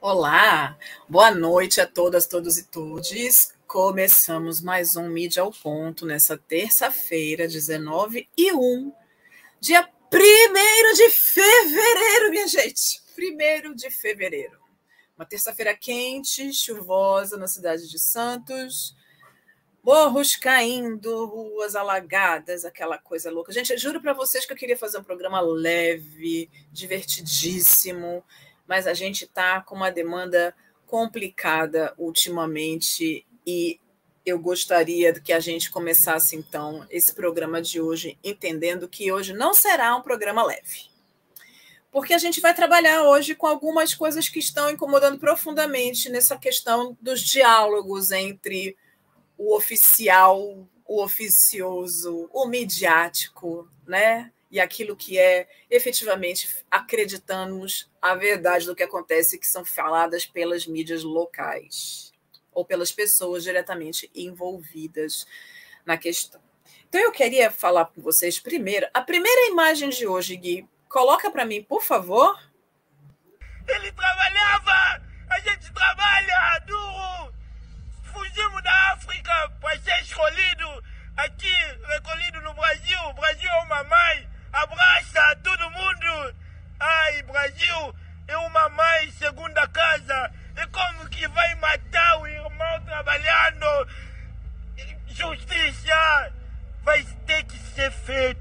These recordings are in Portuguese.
Olá, boa noite a todas, todos e todes. Começamos mais um Mídia ao Ponto nessa terça-feira, 19 e 1, dia 1 de fevereiro, minha gente. 1 de fevereiro. Uma terça-feira quente, chuvosa na cidade de Santos. Morros caindo, ruas alagadas, aquela coisa louca. Gente, eu juro para vocês que eu queria fazer um programa leve, divertidíssimo mas a gente está com uma demanda complicada ultimamente e eu gostaria que a gente começasse então esse programa de hoje entendendo que hoje não será um programa leve. Porque a gente vai trabalhar hoje com algumas coisas que estão incomodando profundamente nessa questão dos diálogos entre o oficial, o oficioso, o midiático, né? e aquilo que é efetivamente acreditamos a verdade do que acontece, que são faladas pelas mídias locais ou pelas pessoas diretamente envolvidas na questão. Então eu queria falar com vocês primeiro, a primeira imagem de hoje, Gui, coloca para mim, por favor. Ele trabalhava, a gente trabalha duro. Fugimos da África para ser escolhido aqui, recolhido no Brasil. O Brasil é uma mãe abraça todo mundo. Ai, Brasil é uma mãe segunda casa. E como que vai matar o irmão trabalhando? Justiça vai ter que ser feita.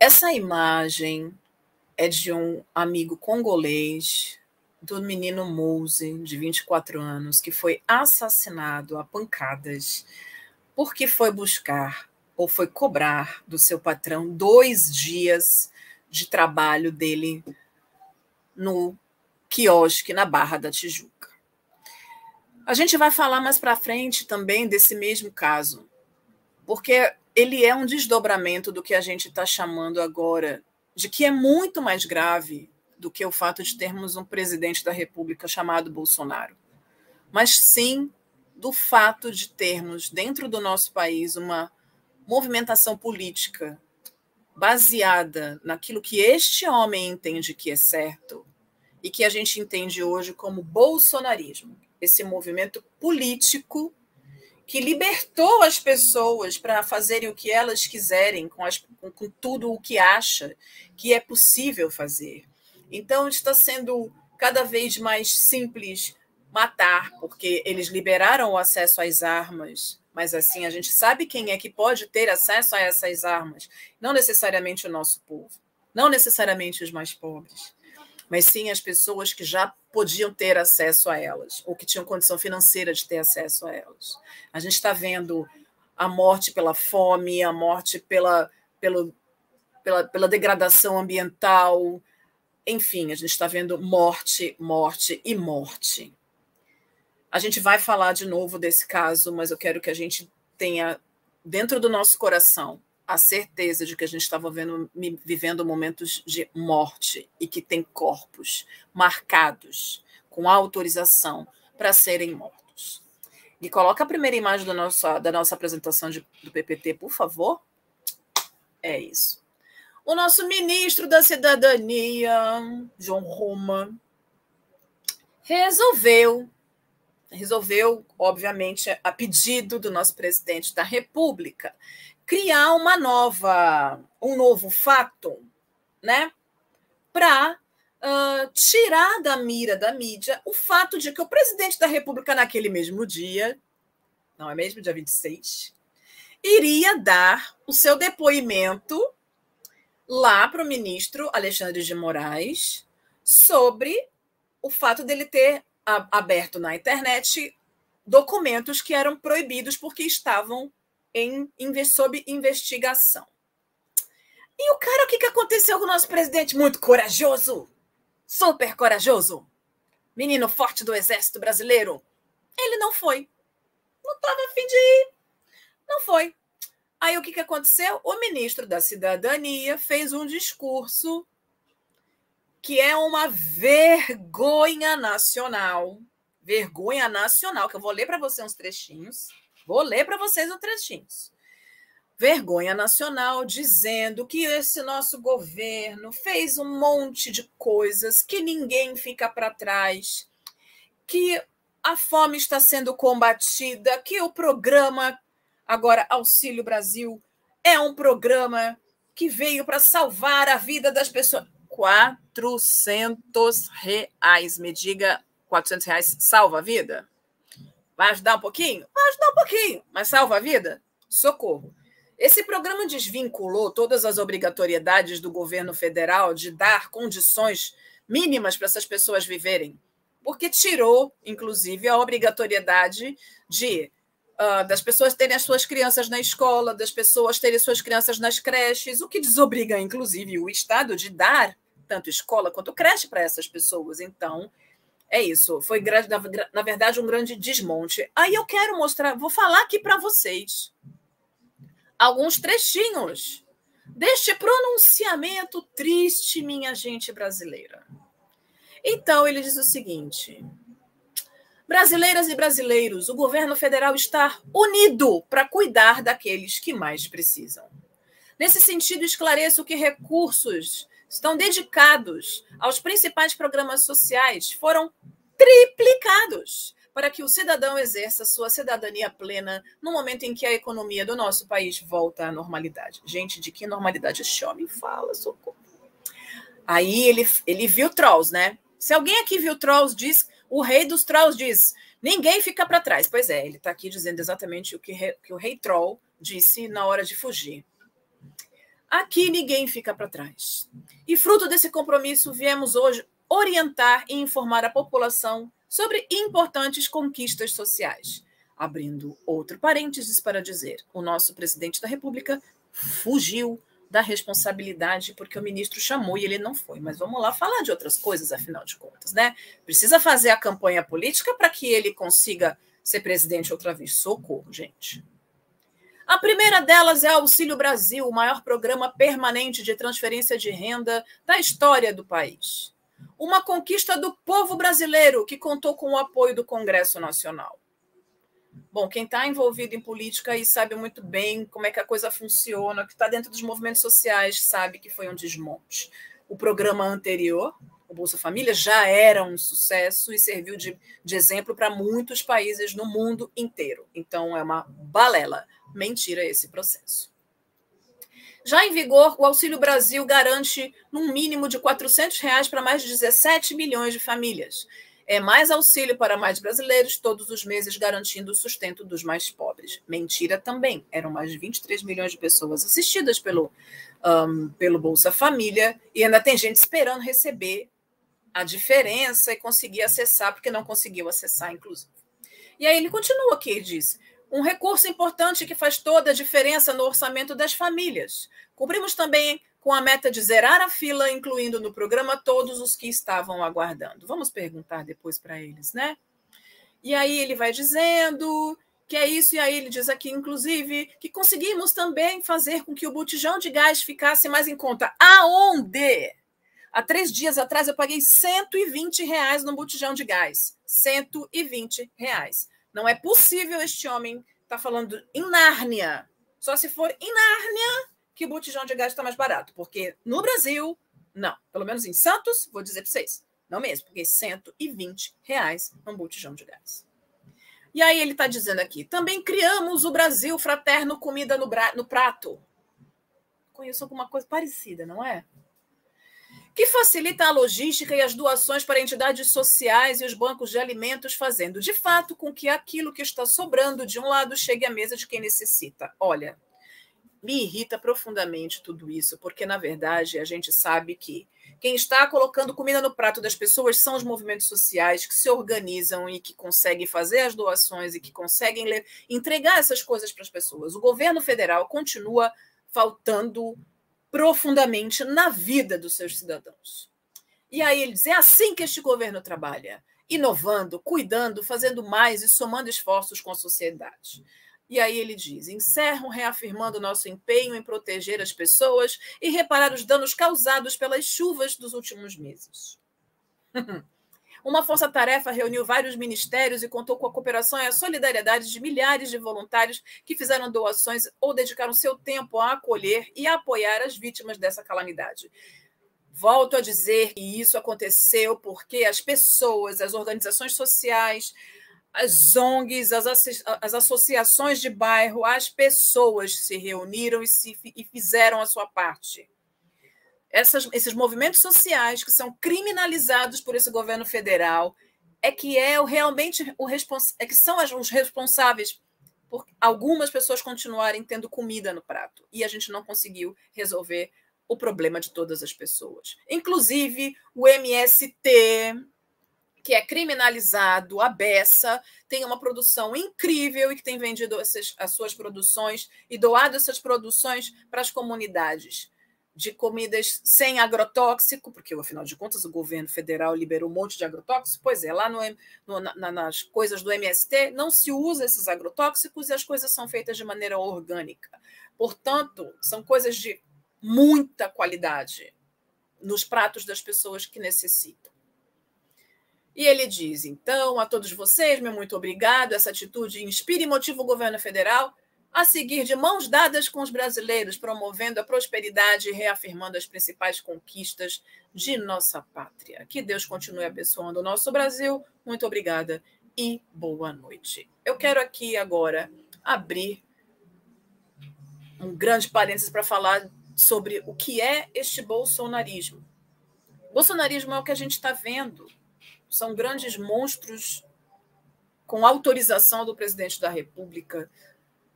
Essa imagem é de um amigo congolês do menino Mouse, de 24 anos, que foi assassinado a pancadas porque foi buscar ou foi cobrar do seu patrão dois dias de trabalho dele no quiosque na Barra da Tijuca. A gente vai falar mais para frente também desse mesmo caso, porque ele é um desdobramento do que a gente está chamando agora de que é muito mais grave do que o fato de termos um presidente da República chamado Bolsonaro, mas sim do fato de termos dentro do nosso país uma movimentação política baseada naquilo que este homem entende que é certo e que a gente entende hoje como bolsonarismo, esse movimento político que libertou as pessoas para fazerem o que elas quiserem com, as, com, com tudo o que acha que é possível fazer. Então está sendo cada vez mais simples matar, porque eles liberaram o acesso às armas mas assim, a gente sabe quem é que pode ter acesso a essas armas. Não necessariamente o nosso povo, não necessariamente os mais pobres, mas sim as pessoas que já podiam ter acesso a elas, ou que tinham condição financeira de ter acesso a elas. A gente está vendo a morte pela fome, a morte pela, pelo, pela, pela degradação ambiental, enfim, a gente está vendo morte, morte e morte. A gente vai falar de novo desse caso, mas eu quero que a gente tenha dentro do nosso coração a certeza de que a gente estava vivendo momentos de morte e que tem corpos marcados com autorização para serem mortos. E coloca a primeira imagem da nossa, da nossa apresentação de, do PPT, por favor. É isso. O nosso ministro da Cidadania, João Roma, resolveu resolveu, obviamente, a pedido do nosso presidente da República, criar uma nova, um novo fato, né, para uh, tirar da mira da mídia o fato de que o presidente da República, naquele mesmo dia, não é mesmo, dia 26, iria dar o seu depoimento lá para o ministro Alexandre de Moraes sobre o fato dele ter aberto na internet documentos que eram proibidos porque estavam em, sob investigação. E o cara, o que, que aconteceu com o nosso presidente? Muito corajoso, super corajoso, menino forte do exército brasileiro. Ele não foi. Não estava afim de ir. Não foi. Aí o que, que aconteceu? O ministro da Cidadania fez um discurso que é uma vergonha nacional, vergonha nacional, que eu vou ler para vocês uns trechinhos. Vou ler para vocês uns trechinhos. Vergonha nacional dizendo que esse nosso governo fez um monte de coisas, que ninguém fica para trás, que a fome está sendo combatida, que o programa agora Auxílio Brasil é um programa que veio para salvar a vida das pessoas. 400 reais. Me diga, 400 reais salva a vida? Vai ajudar um pouquinho? Vai ajudar um pouquinho, mas salva a vida? Socorro. Esse programa desvinculou todas as obrigatoriedades do governo federal de dar condições mínimas para essas pessoas viverem, porque tirou, inclusive, a obrigatoriedade de uh, das pessoas terem as suas crianças na escola, das pessoas terem suas crianças nas creches, o que desobriga, inclusive, o Estado de dar tanto escola quanto creche para essas pessoas. Então, é isso. Foi, na verdade, um grande desmonte. Aí eu quero mostrar, vou falar aqui para vocês alguns trechinhos deste pronunciamento triste, minha gente brasileira. Então, ele diz o seguinte: Brasileiras e brasileiros, o governo federal está unido para cuidar daqueles que mais precisam. Nesse sentido, esclareço que recursos estão dedicados aos principais programas sociais foram triplicados para que o cidadão exerça sua cidadania plena no momento em que a economia do nosso país volta à normalidade. Gente, de que normalidade esse homem fala, socorro. Aí ele, ele viu Trolls, né? Se alguém aqui viu Trolls, diz, o rei dos Trolls diz, ninguém fica para trás. Pois é, ele está aqui dizendo exatamente o que, que o rei Troll disse na hora de fugir. Aqui ninguém fica para trás. E fruto desse compromisso, viemos hoje orientar e informar a população sobre importantes conquistas sociais. Abrindo outro parênteses para dizer: o nosso presidente da República fugiu da responsabilidade porque o ministro chamou e ele não foi. Mas vamos lá falar de outras coisas, afinal de contas, né? Precisa fazer a campanha política para que ele consiga ser presidente outra vez. Socorro, gente. A primeira delas é Auxílio Brasil, o maior programa permanente de transferência de renda da história do país. Uma conquista do povo brasileiro que contou com o apoio do Congresso Nacional. Bom, quem está envolvido em política e sabe muito bem como é que a coisa funciona, que está dentro dos movimentos sociais, sabe que foi um desmonte. O programa anterior, o Bolsa Família, já era um sucesso e serviu de, de exemplo para muitos países no mundo inteiro. Então, é uma balela mentira esse processo. Já em vigor, o Auxílio Brasil garante um mínimo de 400 reais para mais de 17 milhões de famílias. É mais auxílio para mais brasileiros, todos os meses garantindo o sustento dos mais pobres. Mentira também. Eram mais de 23 milhões de pessoas assistidas pelo, um, pelo Bolsa Família e ainda tem gente esperando receber a diferença e conseguir acessar, porque não conseguiu acessar, inclusive. E aí ele continua aqui, ele diz: um recurso importante que faz toda a diferença no orçamento das famílias. Cumprimos também com a meta de zerar a fila, incluindo no programa todos os que estavam aguardando. Vamos perguntar depois para eles, né? E aí ele vai dizendo que é isso, e aí ele diz aqui, inclusive, que conseguimos também fazer com que o botijão de gás ficasse mais em conta. Aonde? Há três dias atrás eu paguei 120 reais no botijão de gás. 120 reais. Não é possível este homem estar tá falando em Nárnia. Só se for em Nárnia que botijão de gás está mais barato. Porque no Brasil, não. Pelo menos em Santos, vou dizer para vocês. Não mesmo, porque 120 reais um botijão de gás. E aí ele está dizendo aqui: também criamos o Brasil Fraterno Comida no, no Prato. Conheço alguma coisa parecida, não é? que facilita a logística e as doações para entidades sociais e os bancos de alimentos, fazendo de fato com que aquilo que está sobrando de um lado chegue à mesa de quem necessita. Olha, me irrita profundamente tudo isso, porque na verdade a gente sabe que quem está colocando comida no prato das pessoas são os movimentos sociais que se organizam e que conseguem fazer as doações e que conseguem entregar essas coisas para as pessoas. O governo federal continua faltando profundamente na vida dos seus cidadãos. E aí ele diz: é assim que este governo trabalha, inovando, cuidando, fazendo mais e somando esforços com a sociedade. E aí ele diz: encerram reafirmando nosso empenho em proteger as pessoas e reparar os danos causados pelas chuvas dos últimos meses. Uma força-tarefa reuniu vários ministérios e contou com a cooperação e a solidariedade de milhares de voluntários que fizeram doações ou dedicaram seu tempo a acolher e a apoiar as vítimas dessa calamidade. Volto a dizer que isso aconteceu porque as pessoas, as organizações sociais, as ONGs, as, as associações de bairro, as pessoas se reuniram e, se, e fizeram a sua parte. Essas, esses movimentos sociais que são criminalizados por esse governo federal é que é o, realmente o é que são os responsáveis por algumas pessoas continuarem tendo comida no prato e a gente não conseguiu resolver o problema de todas as pessoas. Inclusive o MST, que é criminalizado a beça, tem uma produção incrível e que tem vendido essas, as suas produções e doado essas produções para as comunidades de comidas sem agrotóxico, porque afinal de contas o governo federal liberou um monte de agrotóxico. Pois é, lá no, no, na, nas coisas do MST não se usa esses agrotóxicos e as coisas são feitas de maneira orgânica. Portanto, são coisas de muita qualidade nos pratos das pessoas que necessitam. E ele diz: então, a todos vocês, meu muito obrigado. Essa atitude inspira e motiva o governo federal a seguir de mãos dadas com os brasileiros, promovendo a prosperidade e reafirmando as principais conquistas de nossa pátria. Que Deus continue abençoando o nosso Brasil. Muito obrigada e boa noite. Eu quero aqui agora abrir um grande parênteses para falar sobre o que é este bolsonarismo. Bolsonarismo é o que a gente está vendo. São grandes monstros com autorização do presidente da República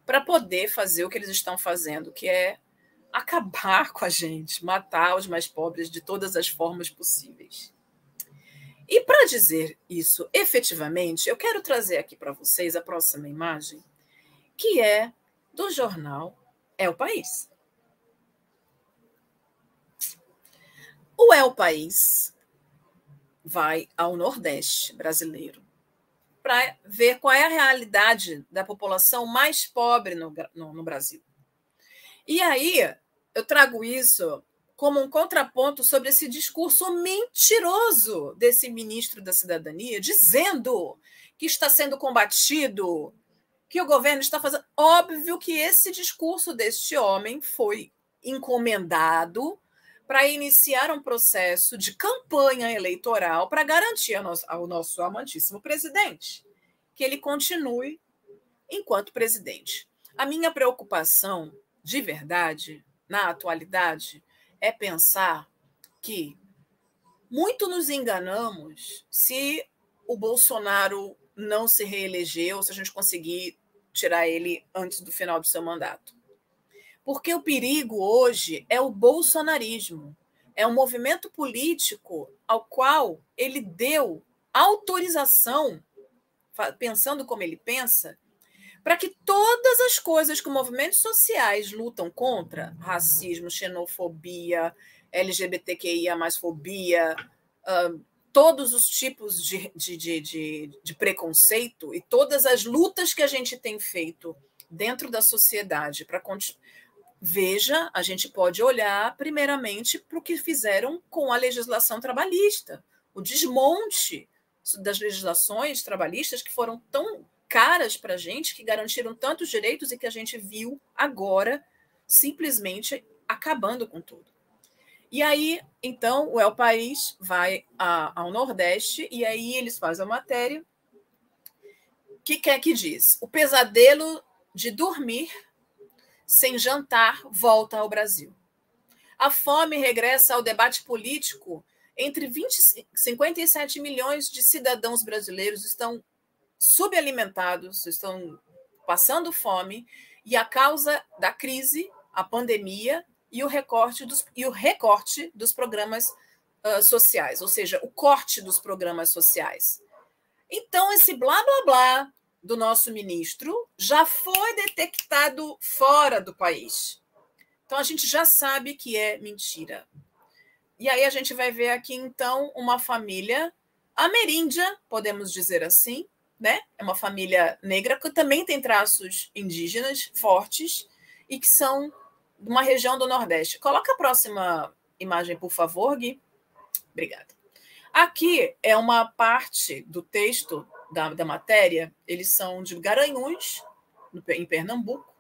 para poder fazer o que eles estão fazendo, que é acabar com a gente, matar os mais pobres de todas as formas possíveis. E para dizer isso efetivamente, eu quero trazer aqui para vocês a próxima imagem, que é do jornal É o País. O É o País vai ao Nordeste brasileiro para ver qual é a realidade da população mais pobre no, no, no Brasil. E aí eu trago isso como um contraponto sobre esse discurso mentiroso desse ministro da Cidadania, dizendo que está sendo combatido, que o governo está fazendo. Óbvio que esse discurso deste homem foi encomendado para iniciar um processo de campanha eleitoral para garantir ao nosso, amantíssimo presidente que ele continue enquanto presidente. A minha preocupação, de verdade, na atualidade, é pensar que muito nos enganamos se o Bolsonaro não se reeleger ou se a gente conseguir tirar ele antes do final do seu mandato. Porque o perigo hoje é o bolsonarismo. É um movimento político ao qual ele deu autorização, pensando como ele pensa, para que todas as coisas que movimentos sociais lutam contra racismo, xenofobia, LGBTQIA, fobia, uh, todos os tipos de, de, de, de, de preconceito e todas as lutas que a gente tem feito dentro da sociedade para Veja, a gente pode olhar primeiramente para o que fizeram com a legislação trabalhista, o desmonte das legislações trabalhistas que foram tão caras para a gente, que garantiram tantos direitos e que a gente viu agora simplesmente acabando com tudo. E aí, então, o El País vai a, ao Nordeste e aí eles fazem a matéria. O que quer que diz? O pesadelo de dormir sem jantar, volta ao Brasil. A fome regressa ao debate político. Entre 20 e 57 milhões de cidadãos brasileiros estão subalimentados, estão passando fome, e a causa da crise, a pandemia e o recorte dos, e o recorte dos programas uh, sociais, ou seja, o corte dos programas sociais. Então, esse blá blá blá do nosso ministro já foi detectado fora do país. Então a gente já sabe que é mentira. E aí a gente vai ver aqui então uma família ameríndia, podemos dizer assim, né? É uma família negra que também tem traços indígenas fortes e que são de uma região do Nordeste. Coloca a próxima imagem, por favor, Gui. Obrigada. Aqui é uma parte do texto da, da matéria, eles são de Garanhuns, em Pernambuco,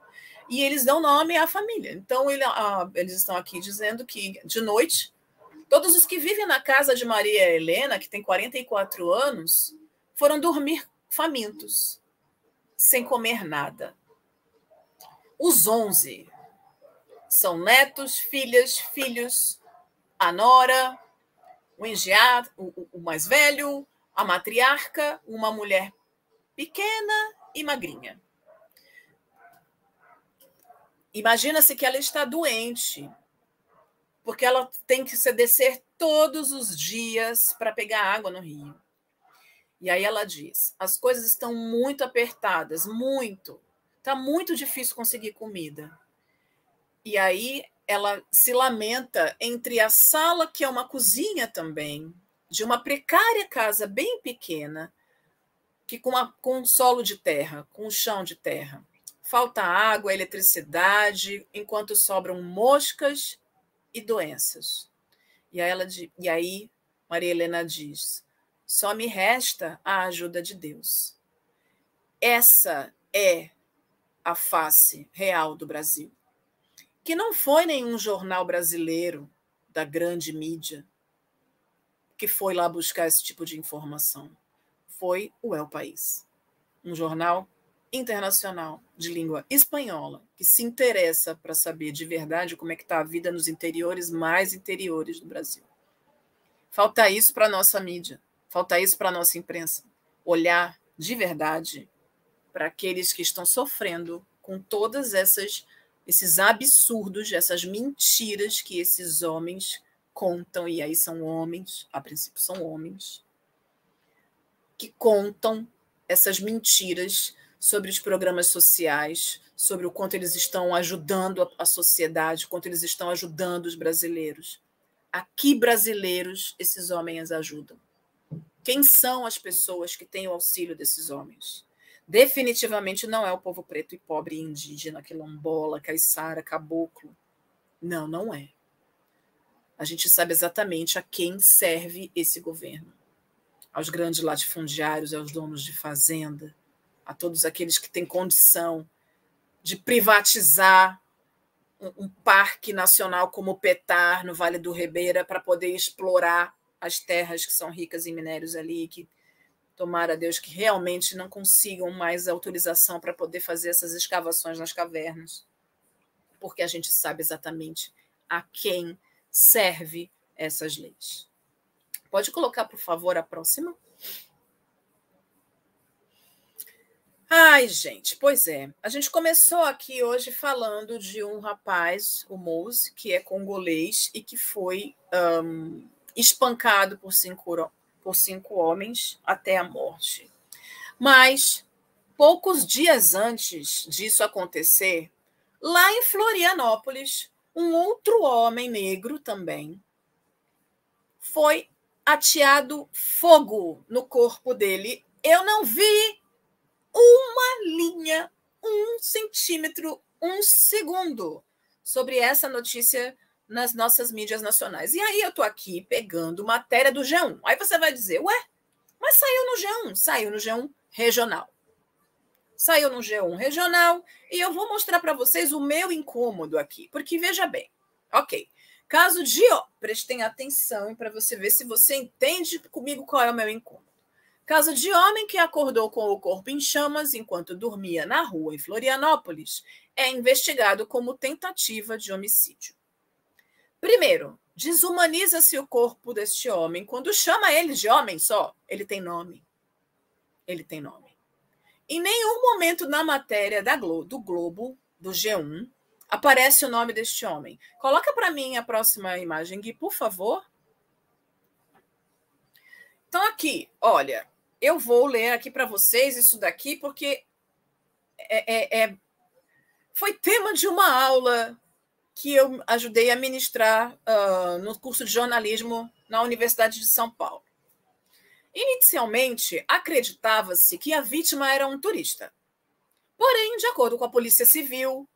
e eles dão nome à família. Então, ele, a, eles estão aqui dizendo que, de noite, todos os que vivem na casa de Maria Helena, que tem 44 anos, foram dormir famintos, sem comer nada. Os 11 são netos, filhas, filhos, a nora, o engeado, o, o mais velho, a matriarca, uma mulher pequena e magrinha. Imagina-se que ela está doente, porque ela tem que se descer todos os dias para pegar água no rio. E aí ela diz: as coisas estão muito apertadas, muito. Está muito difícil conseguir comida. E aí ela se lamenta entre a sala, que é uma cozinha também, de uma precária casa bem pequena, que com, uma, com um solo de terra, com um chão de terra. Falta água, eletricidade, enquanto sobram moscas e doenças. E ela, e aí Maria Helena diz: só me resta a ajuda de Deus. Essa é a face real do Brasil que não foi nenhum jornal brasileiro da grande mídia que foi lá buscar esse tipo de informação. Foi o El País, um jornal internacional de língua espanhola que se interessa para saber de verdade como é que está a vida nos interiores mais interiores do Brasil. Falta isso para a nossa mídia, falta isso para a nossa imprensa. Olhar de verdade para aqueles que estão sofrendo com todas essas esses absurdos, essas mentiras que esses homens contam, e aí são homens, a princípio são homens, que contam essas mentiras sobre os programas sociais, sobre o quanto eles estão ajudando a sociedade, quanto eles estão ajudando os brasileiros. A que brasileiros esses homens ajudam? Quem são as pessoas que têm o auxílio desses homens? Definitivamente não é o povo preto e pobre indígena, quilombola, caiçara, caboclo. Não, não é. A gente sabe exatamente a quem serve esse governo. Aos grandes latifundiários, aos donos de fazenda, a todos aqueles que têm condição de privatizar um, parque nacional como o Petar, no Vale do Ribeira, para poder explorar as terras que são ricas em minérios ali, que Tomara Deus que realmente não consigam mais autorização para poder fazer essas escavações nas cavernas, porque a gente sabe exatamente a quem serve essas leis. Pode colocar, por favor, a próxima? Ai, gente, pois é. A gente começou aqui hoje falando de um rapaz, o Mose, que é congolês e que foi um, espancado por cinco, por cinco homens até a morte. Mas, poucos dias antes disso acontecer, lá em Florianópolis, um outro homem negro também foi ateado fogo no corpo dele. Eu não vi uma linha, um centímetro, um segundo sobre essa notícia nas nossas mídias nacionais. E aí eu estou aqui pegando matéria do G1. Aí você vai dizer, ué, mas saiu no G1, saiu no G1 regional. Saiu no G1 regional e eu vou mostrar para vocês o meu incômodo aqui, porque veja bem, ok. Caso de, ó, prestem atenção para você ver se você entende comigo qual é o meu incômodo. Caso de homem que acordou com o corpo em chamas enquanto dormia na rua em Florianópolis é investigado como tentativa de homicídio. Primeiro, desumaniza-se o corpo deste homem. Quando chama ele de homem só, ele tem nome. Ele tem nome. Em nenhum momento na matéria da do Globo, do G1, aparece o nome deste homem. Coloca para mim a próxima imagem, Gui, por favor. Então, aqui, olha, eu vou ler aqui para vocês isso daqui, porque é, é, é, foi tema de uma aula que eu ajudei a ministrar uh, no curso de jornalismo na Universidade de São Paulo. Inicialmente, acreditava-se que a vítima era um turista. Porém, de acordo com a Polícia Civil,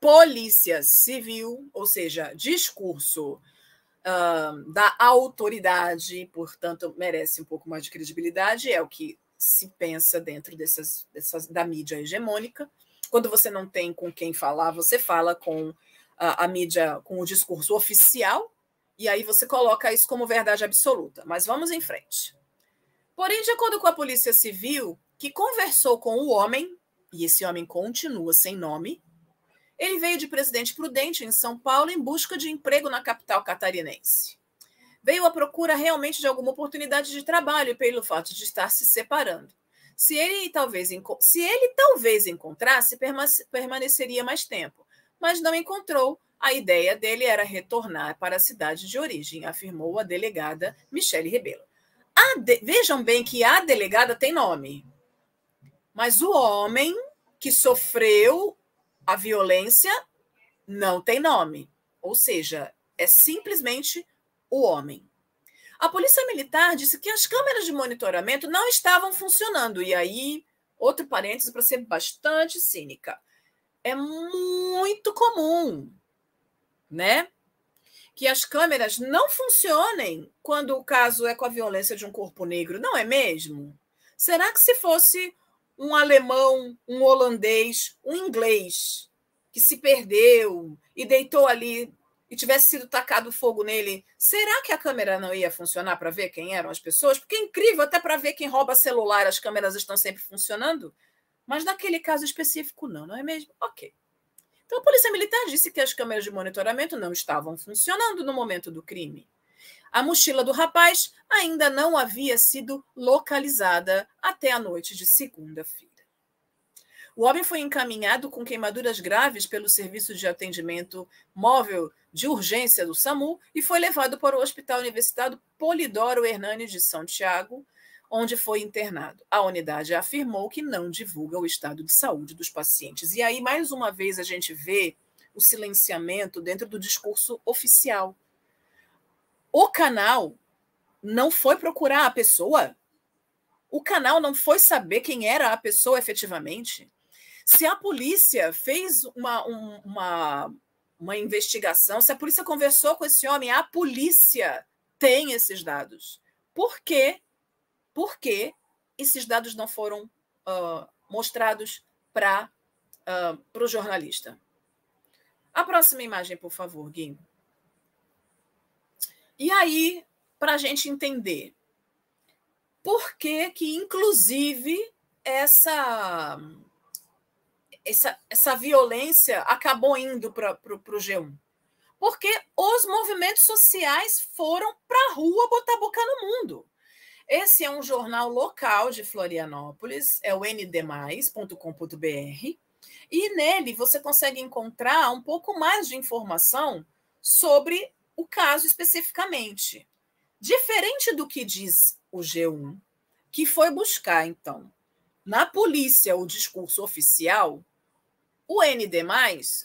Polícia Civil, ou seja, discurso uh, da autoridade, portanto, merece um pouco mais de credibilidade, é o que se pensa dentro dessas, dessas da mídia hegemônica. Quando você não tem com quem falar, você fala com a, a mídia, com o discurso oficial, e aí você coloca isso como verdade absoluta. Mas vamos em frente. Porém, de acordo com a Polícia Civil, que conversou com o homem, e esse homem continua sem nome, ele veio de Presidente Prudente, em São Paulo, em busca de emprego na capital catarinense. Veio à procura realmente de alguma oportunidade de trabalho pelo fato de estar se separando. Se ele talvez, se ele talvez encontrasse, permaneceria mais tempo, mas não encontrou. A ideia dele era retornar para a cidade de origem, afirmou a delegada Michele Rebelo. De... Vejam bem que a delegada tem nome, mas o homem que sofreu a violência não tem nome. Ou seja, é simplesmente o homem. A Polícia Militar disse que as câmeras de monitoramento não estavam funcionando. E aí, outro parênteses para ser bastante cínica. É muito comum, né? Que as câmeras não funcionem quando o caso é com a violência de um corpo negro, não é mesmo? Será que se fosse um alemão, um holandês, um inglês que se perdeu e deitou ali e tivesse sido tacado fogo nele, será que a câmera não ia funcionar para ver quem eram as pessoas? Porque é incrível, até para ver quem rouba celular, as câmeras estão sempre funcionando. Mas naquele caso específico, não, não é mesmo? Ok. Então a Polícia Militar disse que as câmeras de monitoramento não estavam funcionando no momento do crime. A mochila do rapaz ainda não havia sido localizada até a noite de segunda-feira. O homem foi encaminhado com queimaduras graves pelo Serviço de Atendimento Móvel de Urgência do SAMU e foi levado para o Hospital Universitário Polidoro Hernani de São Tiago, onde foi internado. A unidade afirmou que não divulga o estado de saúde dos pacientes. E aí, mais uma vez, a gente vê o silenciamento dentro do discurso oficial. O canal não foi procurar a pessoa. O canal não foi saber quem era a pessoa efetivamente. Se a polícia fez uma, um, uma, uma investigação, se a polícia conversou com esse homem, a polícia tem esses dados. Por quê? Por que esses dados não foram uh, mostrados para uh, o jornalista? A próxima imagem, por favor, Gui. E aí, para a gente entender por que, que inclusive, essa, essa, essa violência acabou indo para o G1. Porque os movimentos sociais foram para a rua botar boca no mundo. Esse é um jornal local de Florianópolis, é o ndmais.com.br, e nele você consegue encontrar um pouco mais de informação sobre o caso especificamente. Diferente do que diz o G1, que foi buscar, então, na polícia o discurso oficial, o ND,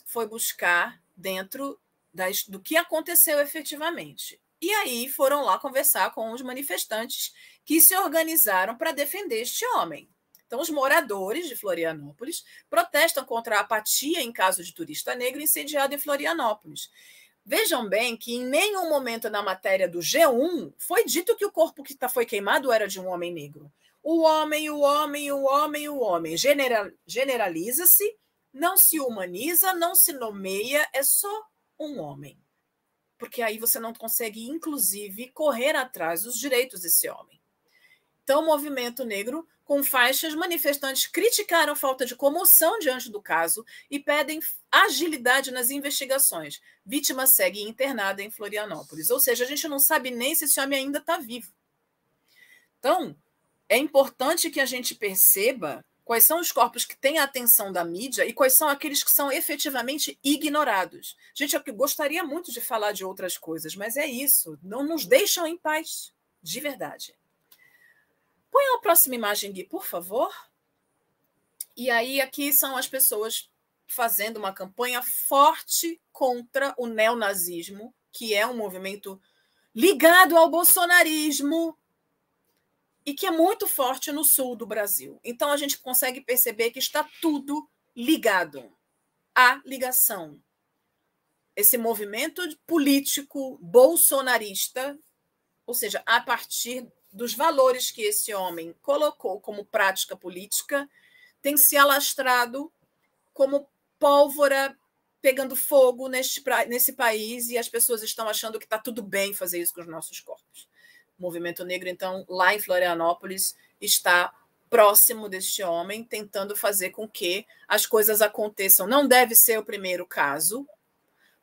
foi buscar dentro das, do que aconteceu efetivamente. E aí foram lá conversar com os manifestantes que se organizaram para defender este homem. Então, os moradores de Florianópolis protestam contra a apatia em caso de turista negro incendiado em Florianópolis. Vejam bem que em nenhum momento na matéria do G1 foi dito que o corpo que tá, foi queimado era de um homem negro. O homem, o homem, o homem, o homem. General, generaliza-se, não se humaniza, não se nomeia, é só um homem. Porque aí você não consegue, inclusive, correr atrás dos direitos desse homem. Então, o movimento negro, com faixas, manifestantes criticaram falta de comoção diante do caso e pedem agilidade nas investigações. Vítima segue internada em Florianópolis. Ou seja, a gente não sabe nem se esse homem ainda está vivo. Então, é importante que a gente perceba quais são os corpos que têm a atenção da mídia e quais são aqueles que são efetivamente ignorados. Gente, eu gostaria muito de falar de outras coisas, mas é isso. Não nos deixam em paz, de verdade. Põe a próxima imagem, Gui, por favor. E aí, aqui são as pessoas fazendo uma campanha forte contra o neonazismo, que é um movimento ligado ao bolsonarismo e que é muito forte no sul do Brasil. Então, a gente consegue perceber que está tudo ligado. Há ligação. esse movimento político bolsonarista, ou seja, a partir dos valores que esse homem colocou como prática política, tem se alastrado como pólvora pegando fogo neste, nesse país e as pessoas estão achando que está tudo bem fazer isso com os nossos corpos. O movimento negro, então, lá em Florianópolis, está próximo deste homem, tentando fazer com que as coisas aconteçam. Não deve ser o primeiro caso,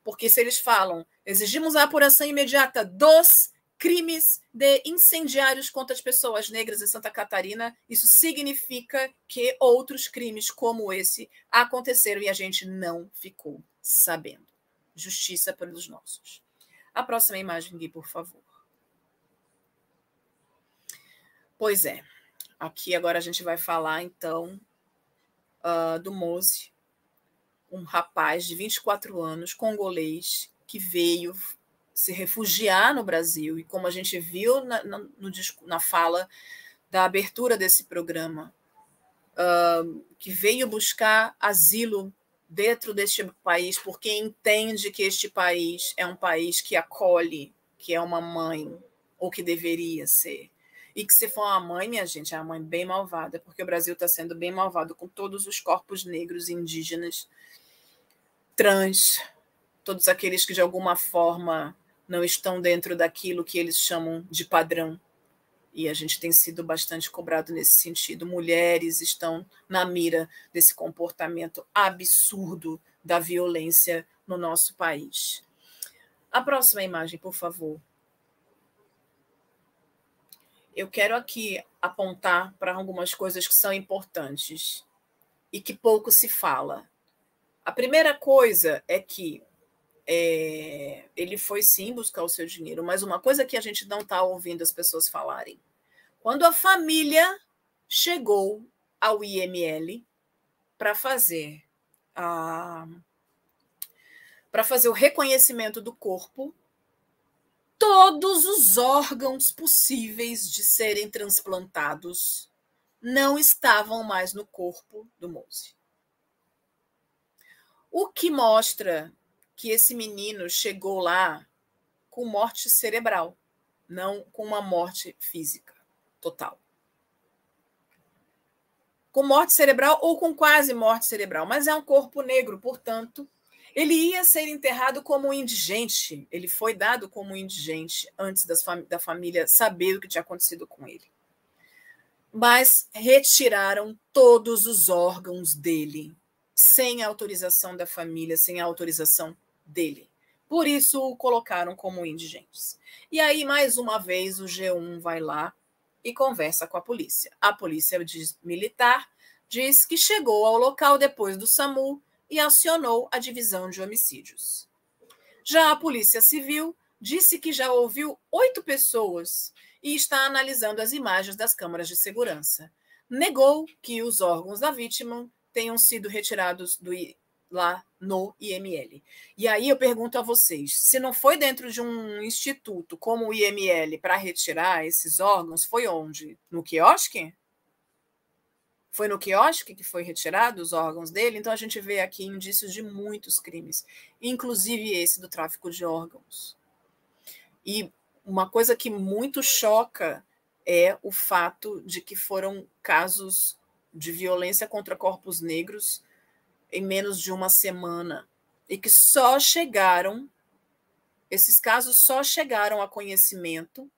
porque se eles falam, exigimos a apuração imediata dos crimes de incendiários contra as pessoas negras em Santa Catarina, isso significa que outros crimes como esse aconteceram e a gente não ficou sabendo. Justiça pelos nossos. A próxima imagem, Gui, por favor. Pois é. Aqui agora a gente vai falar, então, uh, do Mose, um rapaz de 24 anos, congolês, que veio se refugiar no Brasil. E como a gente viu na, na, no, na fala da abertura desse programa, uh, que veio buscar asilo dentro deste país, porque entende que este país é um país que acolhe, que é uma mãe, ou que deveria ser. E que se for uma mãe, minha gente, é uma mãe bem malvada, porque o Brasil está sendo bem malvado com todos os corpos negros, indígenas, trans, todos aqueles que de alguma forma não estão dentro daquilo que eles chamam de padrão. E a gente tem sido bastante cobrado nesse sentido. Mulheres estão na mira desse comportamento absurdo da violência no nosso país. A próxima imagem, por favor. Eu quero aqui apontar para algumas coisas que são importantes e que pouco se fala. A primeira coisa é que é, ele foi sim buscar o seu dinheiro, mas uma coisa que a gente não está ouvindo as pessoas falarem. Quando a família chegou ao IML para fazer a para fazer o reconhecimento do corpo, todos os órgãos possíveis de serem transplantados não estavam mais no corpo do Mose. O que mostra que esse menino chegou lá com morte cerebral, não com uma morte física total. Com morte cerebral ou com quase morte cerebral, mas é um corpo negro, portanto, ele ia ser enterrado como indigente. Ele foi dado como indigente antes fam da família saber o que tinha acontecido com ele. Mas retiraram todos os órgãos dele, sem autorização da família, sem autorização dele. Por isso o colocaram como indigentes. E aí, mais uma vez, o G1 vai lá e conversa com a polícia. A polícia diz, militar diz que chegou ao local depois do SAMU e acionou a divisão de homicídios. Já a Polícia Civil disse que já ouviu oito pessoas e está analisando as imagens das câmaras de segurança. Negou que os órgãos da vítima tenham sido retirados do, lá no IML. E aí eu pergunto a vocês: se não foi dentro de um instituto como o IML para retirar esses órgãos, foi onde? No quiosque? Foi no quiosque que foi retirado os órgãos dele? Então a gente vê aqui indícios de muitos crimes, inclusive esse do tráfico de órgãos. E uma coisa que muito choca é o fato de que foram casos de violência contra corpos negros em menos de uma semana e que só chegaram, esses casos só chegaram a conhecimento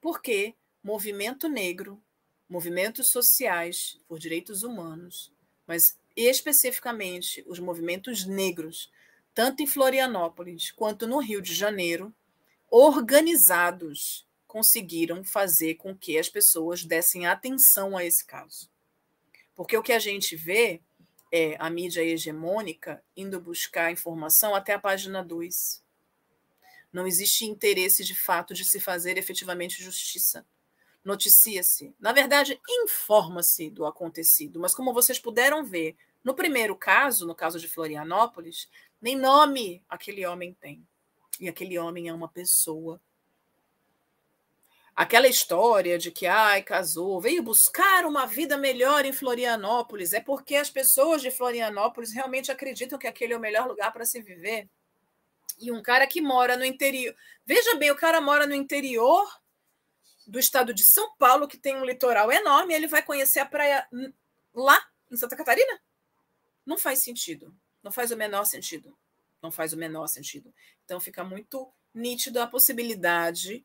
porque movimento negro, movimentos sociais por direitos humanos, mas especificamente os movimentos negros, tanto em Florianópolis quanto no Rio de Janeiro, organizados, conseguiram fazer com que as pessoas dessem atenção a esse caso. Porque o que a gente vê é a mídia hegemônica indo buscar informação até a página 2. Não existe interesse de fato de se fazer efetivamente justiça. Noticia-se. Na verdade, informa-se do acontecido, mas como vocês puderam ver, no primeiro caso, no caso de Florianópolis, nem nome aquele homem tem. E aquele homem é uma pessoa aquela história de que ai, casou, veio buscar uma vida melhor em Florianópolis, é porque as pessoas de Florianópolis realmente acreditam que aquele é o melhor lugar para se viver. E um cara que mora no interior. Veja bem, o cara mora no interior do estado de São Paulo, que tem um litoral enorme, ele vai conhecer a praia lá em Santa Catarina? Não faz sentido. Não faz o menor sentido. Não faz o menor sentido. Então fica muito nítido a possibilidade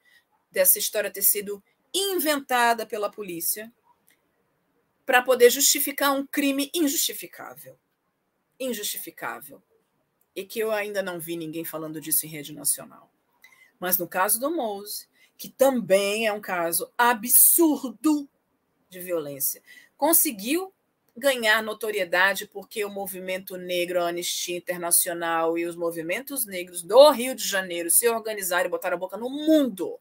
dessa história ter sido inventada pela polícia para poder justificar um crime injustificável. Injustificável. E que eu ainda não vi ninguém falando disso em rede nacional. Mas no caso do Mose, que também é um caso absurdo de violência, conseguiu ganhar notoriedade porque o movimento negro, a Anistia Internacional e os movimentos negros do Rio de Janeiro se organizaram e botaram a boca no mundo.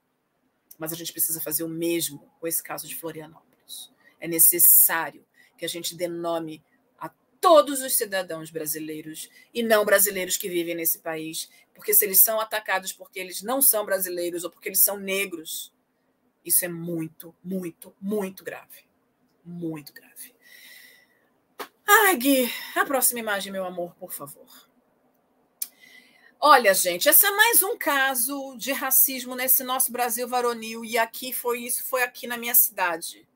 Mas a gente precisa fazer o mesmo com esse caso de Florianópolis. É necessário que a gente dê nome a todos os cidadãos brasileiros e não brasileiros que vivem nesse país, porque se eles são atacados porque eles não são brasileiros ou porque eles são negros, isso é muito, muito, muito grave. Muito grave. Ai, Gui, a próxima imagem, meu amor, por favor. Olha, gente, esse é mais um caso de racismo nesse nosso Brasil varonil e aqui foi isso, foi aqui na minha cidade.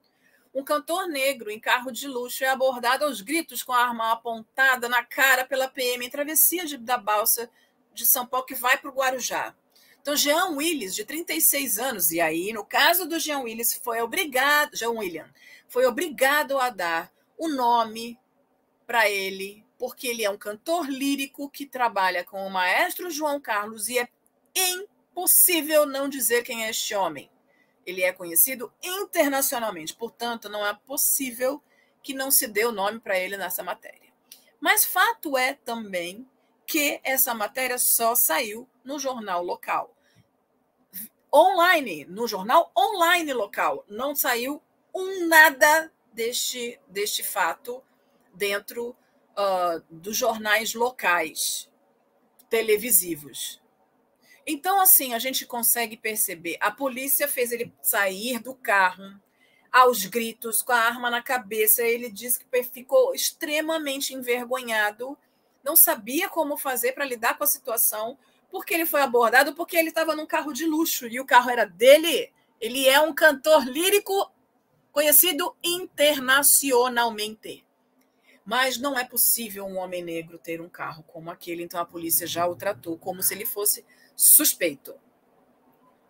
Um cantor negro em carro de luxo é abordado aos gritos com a arma apontada na cara pela PM em travessia de, da balsa de São Paulo que vai para o Guarujá. Então, Jean Willis, de 36 anos, e aí, no caso do Jean Willis, foi obrigado, Jean William, foi obrigado a dar o nome para ele, porque ele é um cantor lírico que trabalha com o maestro João Carlos e é impossível não dizer quem é este homem. Ele é conhecido internacionalmente, portanto, não é possível que não se dê o nome para ele nessa matéria. Mas fato é também que essa matéria só saiu no jornal local. Online, no jornal online local, não saiu um nada deste, deste fato dentro uh, dos jornais locais televisivos. Então, assim, a gente consegue perceber. A polícia fez ele sair do carro aos gritos, com a arma na cabeça. Ele disse que ficou extremamente envergonhado, não sabia como fazer para lidar com a situação, porque ele foi abordado porque ele estava num carro de luxo e o carro era dele. Ele é um cantor lírico conhecido internacionalmente. Mas não é possível um homem negro ter um carro como aquele, então a polícia já o tratou como se ele fosse suspeito.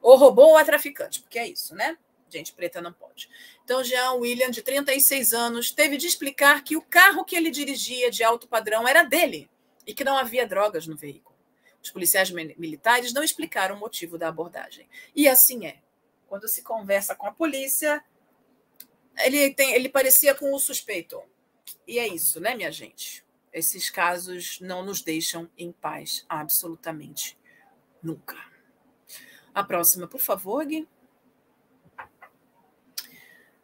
Ou roubou ou é traficante, porque é isso, né? Gente preta não pode. Então, Jean William, de 36 anos, teve de explicar que o carro que ele dirigia de alto padrão era dele e que não havia drogas no veículo. Os policiais militares não explicaram o motivo da abordagem. E assim é. Quando se conversa com a polícia, ele, tem, ele parecia com o suspeito. E é isso, né, minha gente? Esses casos não nos deixam em paz, absolutamente nunca. A próxima, por favor, Gui.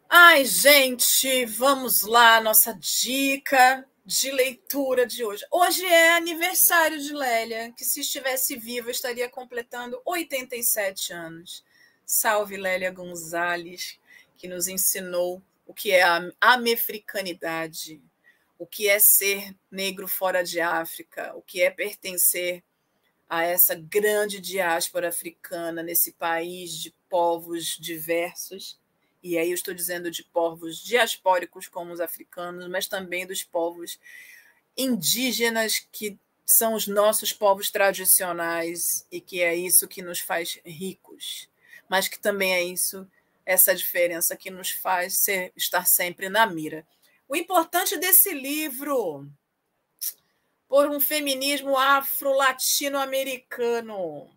Ai, gente, vamos lá, nossa dica de leitura de hoje. Hoje é aniversário de Lélia, que se estivesse viva estaria completando 87 anos. Salve Lélia Gonzalez, que nos ensinou o que é a amefricanidade, o que é ser negro fora de África, o que é pertencer a essa grande diáspora africana nesse país de povos diversos. E aí eu estou dizendo de povos diaspóricos como os africanos, mas também dos povos indígenas que são os nossos povos tradicionais e que é isso que nos faz ricos, mas que também é isso essa diferença que nos faz ser, estar sempre na mira. O importante desse livro, por um feminismo afro-latino-americano,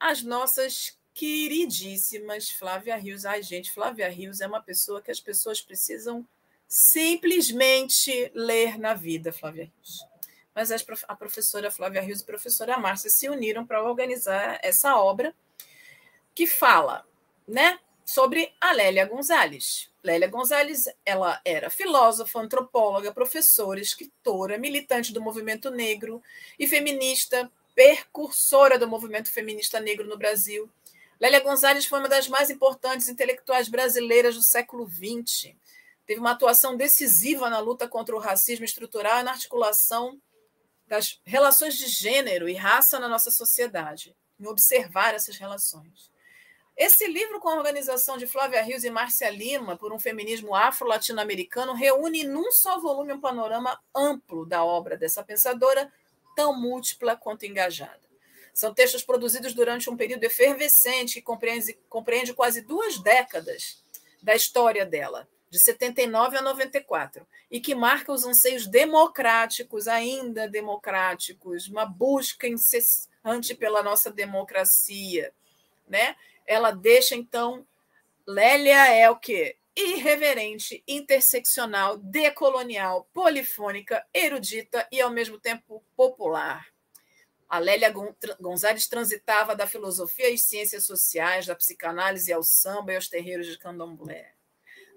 as nossas queridíssimas Flávia Rios. Ai, gente, Flávia Rios é uma pessoa que as pessoas precisam simplesmente ler na vida, Flávia Rios. Mas a professora Flávia Rios e a professora Márcia se uniram para organizar essa obra que fala, né, sobre a Lélia Gonzalez. Lélia Gonzalez, ela era filósofa, antropóloga, professora, escritora, militante do movimento negro e feminista, percursora do movimento feminista negro no Brasil. Lélia Gonzalez foi uma das mais importantes intelectuais brasileiras do século XX. Teve uma atuação decisiva na luta contra o racismo estrutural e na articulação das relações de gênero e raça na nossa sociedade, em observar essas relações. Esse livro, com a organização de Flávia Rios e Márcia Lima, por um feminismo afro-latino-americano, reúne num só volume um panorama amplo da obra dessa pensadora, tão múltipla quanto engajada. São textos produzidos durante um período efervescente que compreende, compreende quase duas décadas da história dela, de 79 a 94, e que marca os anseios democráticos, ainda democráticos, uma busca incessante pela nossa democracia, né? Ela deixa, então, Lélia é o quê? Irreverente, interseccional, decolonial, polifônica, erudita e, ao mesmo tempo, popular. A Lélia Gonzalez transitava da filosofia às ciências sociais, da psicanálise ao samba e aos terreiros de candomblé.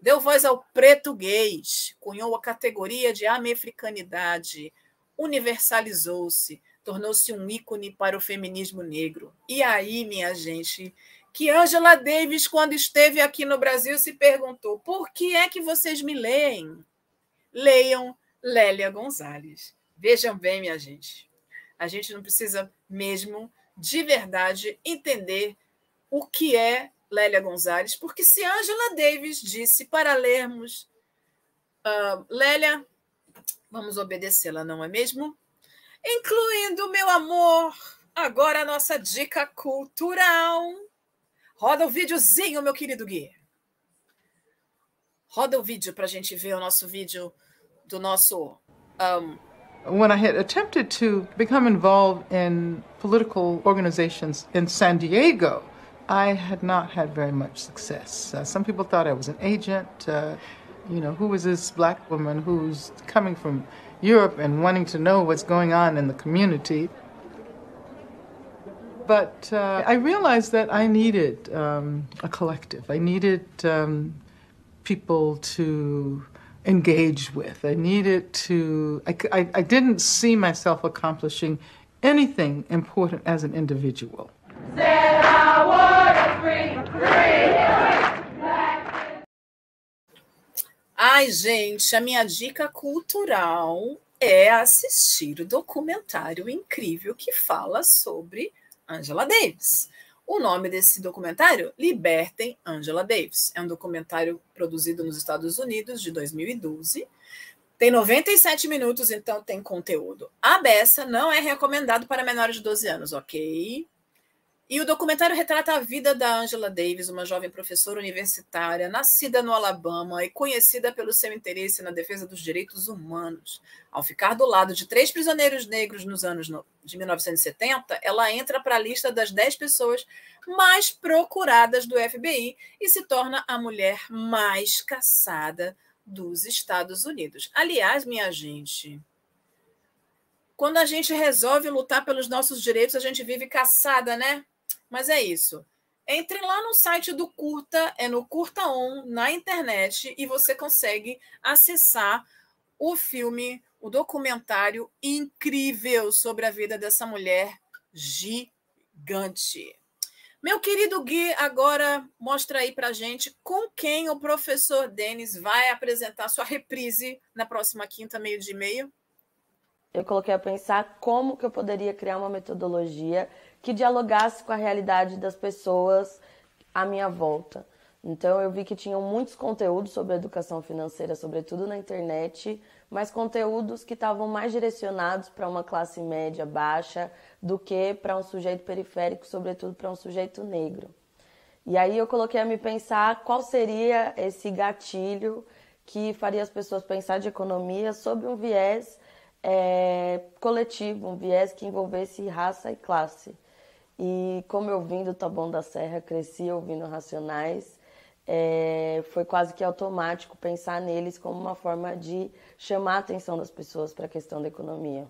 Deu voz ao gays, cunhou a categoria de amefricanidade, universalizou-se, tornou-se um ícone para o feminismo negro. E aí, minha gente, que Angela Davis, quando esteve aqui no Brasil, se perguntou: por que é que vocês me leem? Leiam Lélia Gonzalez. Vejam bem, minha gente. A gente não precisa mesmo, de verdade, entender o que é Lélia Gonzalez, porque se Angela Davis disse para lermos uh, Lélia, vamos obedecê-la, não é mesmo? Incluindo, meu amor, agora a nossa dica cultural Roda o videozinho, meu querido Gui. Roda o vídeo para a gente ver o nosso vídeo do nosso. Um... When I had attempted to become involved in political organizations in San Diego, I had not had very much success. Uh, some people thought I was an agent. Uh, you know, who is this black woman who's coming from Europe and wanting to know what's going on in the community? But uh, I realized that I needed um, a collective. I needed um, people to engage with. I needed to, I, I, I didn't see myself accomplishing anything important as an individual. Ai, gente, a minha dica cultural é assistir o documentário incrível que fala sobre Angela Davis. O nome desse documentário, Libertem Angela Davis. É um documentário produzido nos Estados Unidos de 2012. Tem 97 minutos, então tem conteúdo. A beça não é recomendado para menores de 12 anos, ok? E o documentário retrata a vida da Angela Davis, uma jovem professora universitária, nascida no Alabama e conhecida pelo seu interesse na defesa dos direitos humanos. Ao ficar do lado de três prisioneiros negros nos anos de 1970, ela entra para a lista das dez pessoas mais procuradas do FBI e se torna a mulher mais caçada dos Estados Unidos. Aliás, minha gente, quando a gente resolve lutar pelos nossos direitos, a gente vive caçada, né? Mas é isso. Entre lá no site do Curta, é no Curta On, na internet, e você consegue acessar o filme, o documentário incrível sobre a vida dessa mulher gigante. Meu querido Gui, agora mostra aí para gente com quem o professor Denis vai apresentar sua reprise na próxima quinta, meio de meio. Eu coloquei a pensar como que eu poderia criar uma metodologia que dialogasse com a realidade das pessoas à minha volta. Então eu vi que tinham muitos conteúdos sobre educação financeira, sobretudo na internet, mas conteúdos que estavam mais direcionados para uma classe média baixa do que para um sujeito periférico, sobretudo para um sujeito negro. E aí eu coloquei a me pensar qual seria esse gatilho que faria as pessoas pensar de economia sob um viés é, coletivo, um viés que envolvesse raça e classe. E como eu vim do Taboão da Serra, cresci ouvindo Racionais, é, foi quase que automático pensar neles como uma forma de chamar a atenção das pessoas para a questão da economia.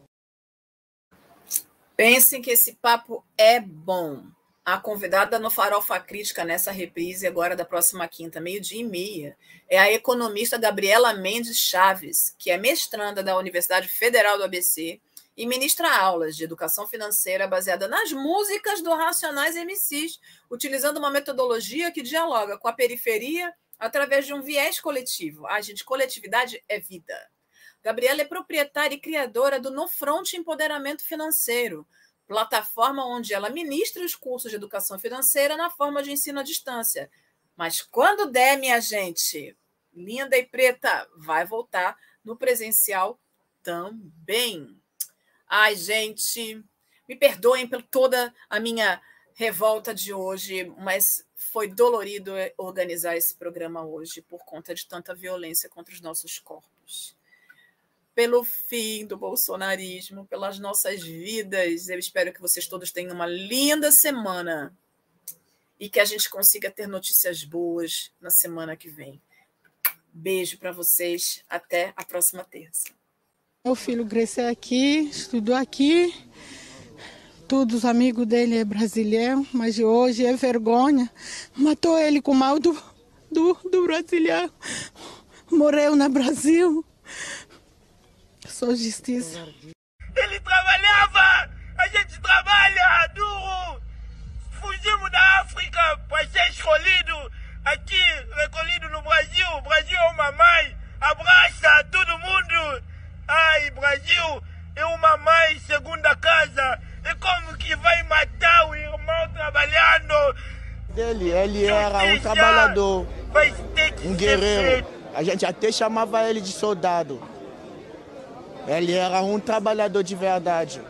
Pensem que esse papo é bom. A convidada no Farofa Crítica nessa reprise agora da próxima quinta, meio-dia e meia, é a economista Gabriela Mendes Chaves, que é mestranda da Universidade Federal do ABC e ministra aulas de educação financeira baseada nas músicas do Racionais MCs, utilizando uma metodologia que dialoga com a periferia através de um viés coletivo. A ah, gente, coletividade é vida. Gabriela é proprietária e criadora do No Front Empoderamento Financeiro, plataforma onde ela ministra os cursos de educação financeira na forma de ensino à distância. Mas quando der, minha gente, linda e preta, vai voltar no presencial também. Ai, gente, me perdoem por toda a minha revolta de hoje, mas foi dolorido organizar esse programa hoje por conta de tanta violência contra os nossos corpos pelo fim do bolsonarismo, pelas nossas vidas. Eu espero que vocês todos tenham uma linda semana e que a gente consiga ter notícias boas na semana que vem. Beijo para vocês, até a próxima terça. Meu filho cresceu aqui, estudou aqui. Todos os amigos dele é brasileiro, mas hoje é vergonha. Matou ele com mal do, do, do brasileiro. Morreu no Brasil. Sou justiça. Ele trabalhava! A gente trabalha duro! Fugimos da África para ser escolhido aqui, recolhido no Brasil. O Brasil é uma mãe, abraça todo mundo. Ai, Brasil é uma mãe, segunda casa. E como que vai matar o irmão trabalhando? Dele, ele era um trabalhador, um guerreiro. A gente até chamava ele de soldado. Ele era um trabalhador de verdade.